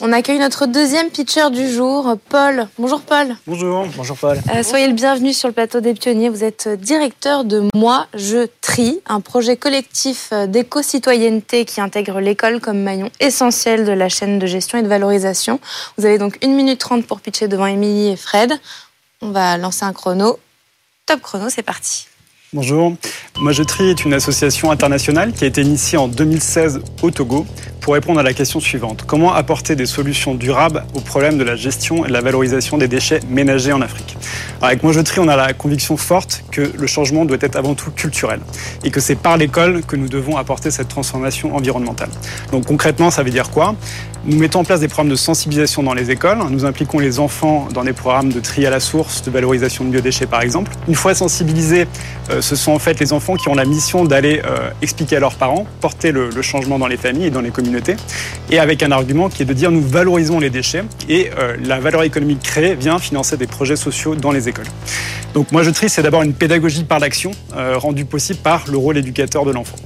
On accueille notre deuxième pitcher du jour, Paul. Bonjour Paul. Bonjour. Bonjour Paul. Euh, soyez le bienvenu sur le plateau des pionniers. Vous êtes directeur de Moi, je trie, un projet collectif d'éco-citoyenneté qui intègre l'école comme maillon essentiel de la chaîne de gestion et de valorisation. Vous avez donc 1 minute 30 pour pitcher devant Émilie et Fred. On va lancer un chrono. Top chrono, c'est parti. Bonjour. Moi je trie est une association internationale qui a été initiée en 2016 au Togo pour répondre à la question suivante. Comment apporter des solutions durables au problème de la gestion et de la valorisation des déchets ménagers en Afrique? Avec Moi Je Trie, on a la conviction forte que le changement doit être avant tout culturel et que c'est par l'école que nous devons apporter cette transformation environnementale. Donc concrètement, ça veut dire quoi? Nous mettons en place des programmes de sensibilisation dans les écoles. Nous impliquons les enfants dans des programmes de tri à la source, de valorisation de biodéchets par exemple. Une fois sensibilisés, euh, ce sont en fait les enfants qui ont la mission d'aller euh, expliquer à leurs parents, porter le, changement dans les familles et dans les communautés. Et avec un argument qui est de dire nous valorisons les déchets et euh, la valeur économique créée vient financer des projets sociaux dans les écoles. Donc moi je trie, c'est d'abord une pédagogie par l'action rendue possible par le rôle éducateur de l'enfant.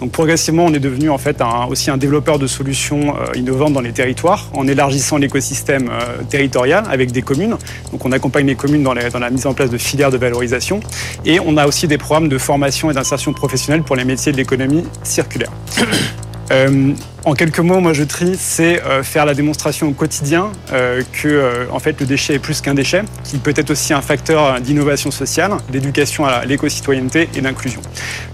Donc progressivement, on est devenu en fait aussi un développeur de solutions innovantes dans les territoires en élargissant l'écosystème euh, territorial avec des communes. Donc on accompagne les communes dans, la mise en place de filières de valorisation et on a aussi des programmes de formation et d'insertion professionnelle pour les métiers de l'économie circulaire. Euh, en quelques mots, moi je trie, c'est euh, faire la démonstration au quotidien euh, que en fait le déchet est plus qu'un déchet, qui peut être aussi un facteur d'innovation sociale, d'éducation à l'éco-citoyenneté et d'inclusion.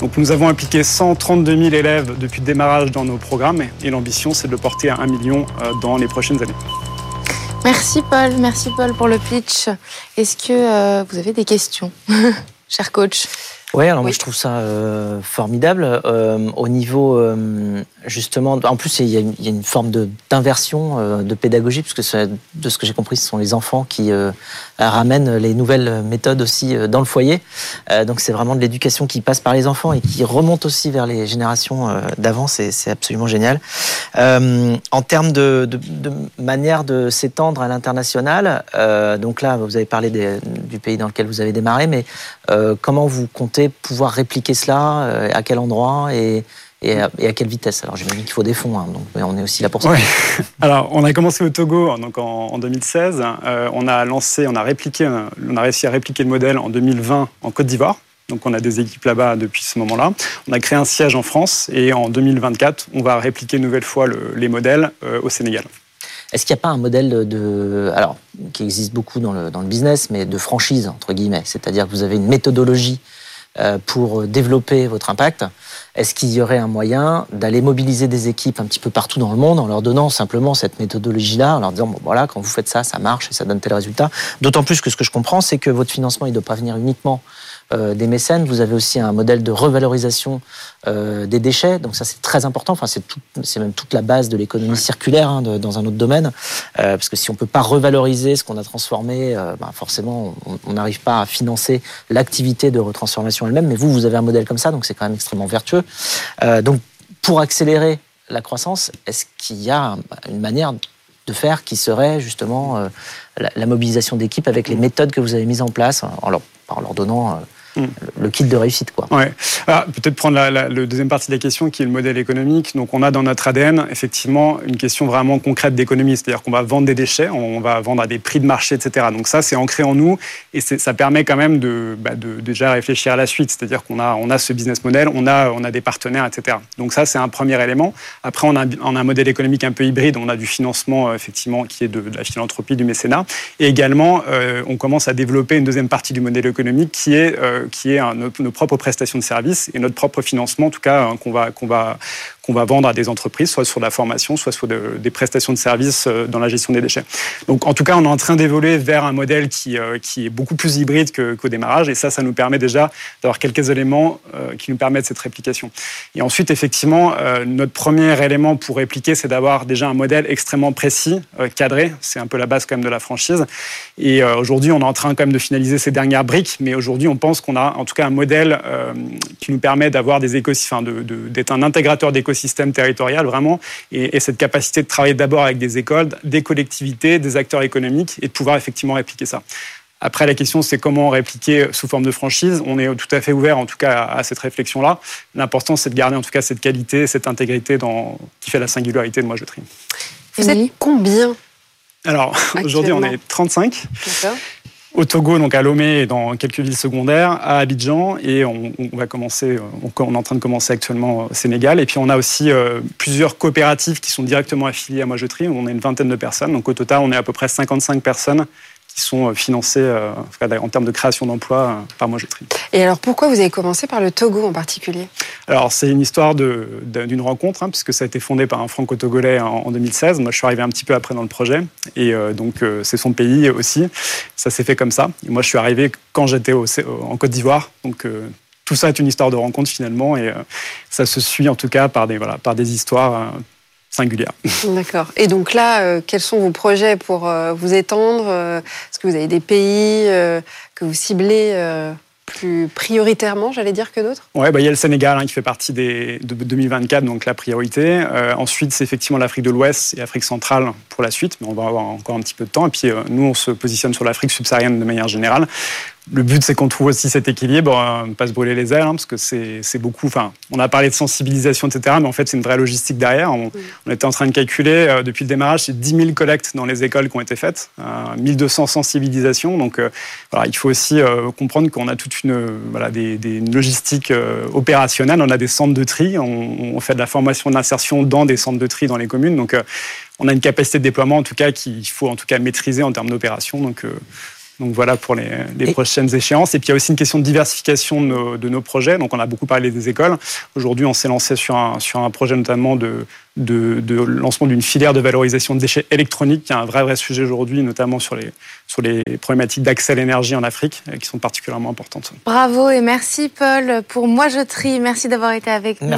Donc nous avons impliqué 132 000 élèves depuis le démarrage dans nos programmes et l'ambition c'est de le porter à 1 million dans les prochaines années. Merci Paul, merci Paul pour le pitch. Est-ce que vous avez des questions, cher coach? Ouais, alors moi je trouve ça euh, formidable. Euh, au niveau euh, justement, en plus il y, a une, il y a une forme d'inversion de, de, pédagogie, puisque de ce que j'ai compris, ce sont les enfants qui ramènent les nouvelles méthodes aussi dans le foyer. donc c'est vraiment de l'éducation qui passe par les enfants et qui remonte aussi vers les générations d'avant. C'est absolument génial. en termes de, de, de manière de s'étendre à l'international, donc là vous avez parlé des, du pays dans lequel vous avez démarré, mais comment vous comptez pouvoir répliquer cela euh, À quel endroit et, et à, quelle vitesse Alors j'imagine qu'il faut des fonds, hein, donc on est aussi là pour ça. Alors on a commencé au Togo donc en, 2016. Euh, on a lancé, on a répliqué, on a réussi à répliquer le modèle en 2020 en Côte d'Ivoire. Donc on a des équipes là-bas depuis ce moment-là. On a créé un siège en France et en 2024, on va répliquer une nouvelle fois les modèles euh, au Sénégal. Est-ce qu'il n'y a pas un modèle de, alors, qui existe beaucoup dans le, dans le business, mais de franchise, entre guillemets? C'est-à-dire que vous avez une méthodologie euh, pour développer votre impact. Est-ce qu'il y aurait un moyen d'aller mobiliser des équipes un petit peu partout dans le monde en leur donnant simplement cette méthodologie-là, en leur disant, bon voilà, quand vous faites ça, ça marche et ça donne tel résultat? D'autant plus que ce que je comprends, c'est que votre financement, il ne doit pas venir uniquement euh, des mécènes. Vous avez aussi un modèle de revalorisation euh, des déchets. Donc ça, c'est très important. Enfin, c'est, c'est même toute la base de l'économie circulaire hein, dans un autre domaine. Euh, parce que si on peut pas revaloriser ce qu'on a transformé, ben, forcément, on n'arrive pas à financer l'activité de retransformation elle-même. Mais vous, vous avez un modèle comme ça, donc c'est quand même extrêmement vertueux. donc, pour accélérer la croissance, est-ce qu'il y a une manière de faire qui serait justement la, mobilisation d'équipes avec les méthodes que vous avez mises en place en leur, en leur donnant le kit de réussite. Quoi. Ouais. Ah, peut-être prendre la, deuxième partie de la question qui est le modèle économique. Donc on a dans notre ADN effectivement une question vraiment concrète d'économie, c'est-à-dire qu'on va vendre des déchets, on va vendre à des prix de marché, etc. Donc ça c'est ancré en nous et ça permet quand même de, bah, de, déjà réfléchir à la suite, c'est-à-dire qu'on a, on a ce business model, on a, on a des partenaires, etc. Donc ça c'est un premier élément. Après on a, on a un modèle économique un peu hybride, on a du financement euh, effectivement qui est de, la philanthropie, du mécénat et également euh, on commence à développer une deuxième partie du modèle économique qui est, euh, qui est nos, propres prestations de services et notre propre financement, en tout cas, hein, qu'on va, qu'on va, qu'on va vendre à des entreprises, soit sur la formation, soit sur des prestations de services dans la gestion des déchets. Donc en tout cas, on est en train d'évoluer vers un modèle qui, qui est beaucoup plus hybride qu'au démarrage, et ça, ça nous permet déjà d'avoir quelques éléments qui nous permettent cette réplication. Et ensuite, effectivement, notre premier élément pour répliquer, c'est d'avoir déjà un modèle extrêmement précis, cadré. C'est un peu la base quand même de la franchise. Et aujourd'hui, on est en train quand même de finaliser ces dernières briques, mais aujourd'hui, on pense qu'on a en tout cas un modèle euh, qui nous permet d'avoir des écosystèmes, d'être un intégrateur d'écosystèmes territorial vraiment, et, cette capacité de travailler d'abord avec des écoles, des collectivités, des acteurs économiques, et de pouvoir effectivement répliquer ça. Après, la question, c'est comment répliquer sous forme de franchise. On est tout à fait ouvert, en tout cas, à cette réflexion-là. L'important, c'est de garder, en tout cas, cette qualité, cette intégrité dans, qui fait la singularité de Moi Je Trie. Vous êtes combien Alors, aujourd'hui, on est 35. Au Togo, donc à Lomé et dans quelques villes secondaires, à Abidjan, et on, va commencer, on, est en train de commencer actuellement au Sénégal. Et puis on a aussi euh, plusieurs coopératives qui sont directement affiliées à Moi Je. On a une vingtaine de personnes, donc au total on est à peu près 55 personnes qui sont euh, financés euh, en termes de création d'emplois euh, par Moi Je Trie. Et alors pourquoi vous avez commencé par le Togo en particulier? Alors c'est une histoire d'une rencontre, hein, puisque ça a été fondé par un franco-togolais en, 2016. Moi je suis arrivé un petit peu après dans le projet, et donc c'est son pays aussi. Ça s'est fait comme ça. Et moi je suis arrivé quand j'étais en Côte d'Ivoire, donc tout ça est une histoire de rencontre finalement, et ça se suit en tout cas par des, voilà, par des histoires singulière. D'accord. Et donc là, euh, quels sont vos projets pour euh, vous étendre euh, Est-ce que vous avez des pays que vous ciblez plus prioritairement, j'allais dire, que d'autres? Oui, bah, il y a le Sénégal hein, qui fait partie des, de 2024, donc la priorité. ensuite, c'est effectivement l'Afrique de l'Ouest et l'Afrique centrale pour la suite, mais on va avoir encore un petit peu de temps. Et puis, nous, on se positionne sur l'Afrique subsaharienne de manière générale le but, c'est qu'on trouve aussi cet équilibre, euh, ne pas se brûler les ailes, hein, parce que c'est beaucoup. Enfin, on a parlé de sensibilisation, etc., mais en fait, c'est une vraie logistique derrière. On, était en train de calculer euh, depuis le démarrage, c'est 10 000 collectes dans les écoles qui ont été faites, 1200 euh, sensibilisations. Donc, voilà, il faut aussi comprendre qu'on a toute une voilà des, des logistiques opérationnelles. On a des centres de tri, on, on fait de la formation d'insertion dans des centres de tri dans les communes. Donc, on a une capacité de déploiement, en tout cas, qu'il faut en tout cas maîtriser en termes d'opération. Donc donc voilà pour les, prochaines échéances. Et puis il y a aussi une question de diversification de nos, projets. Donc on a beaucoup parlé des écoles. Aujourd'hui, on s'est lancé sur un, sur un projet notamment de, de, lancement d'une filière de valorisation de déchets électroniques, qui est un vrai, vrai sujet aujourd'hui, notamment sur les, sur les problématiques d'accès à l'énergie en Afrique, euh, qui sont particulièrement importantes. Bravo et merci Paul pour Moi Je Trie. Merci d'avoir été avec nous.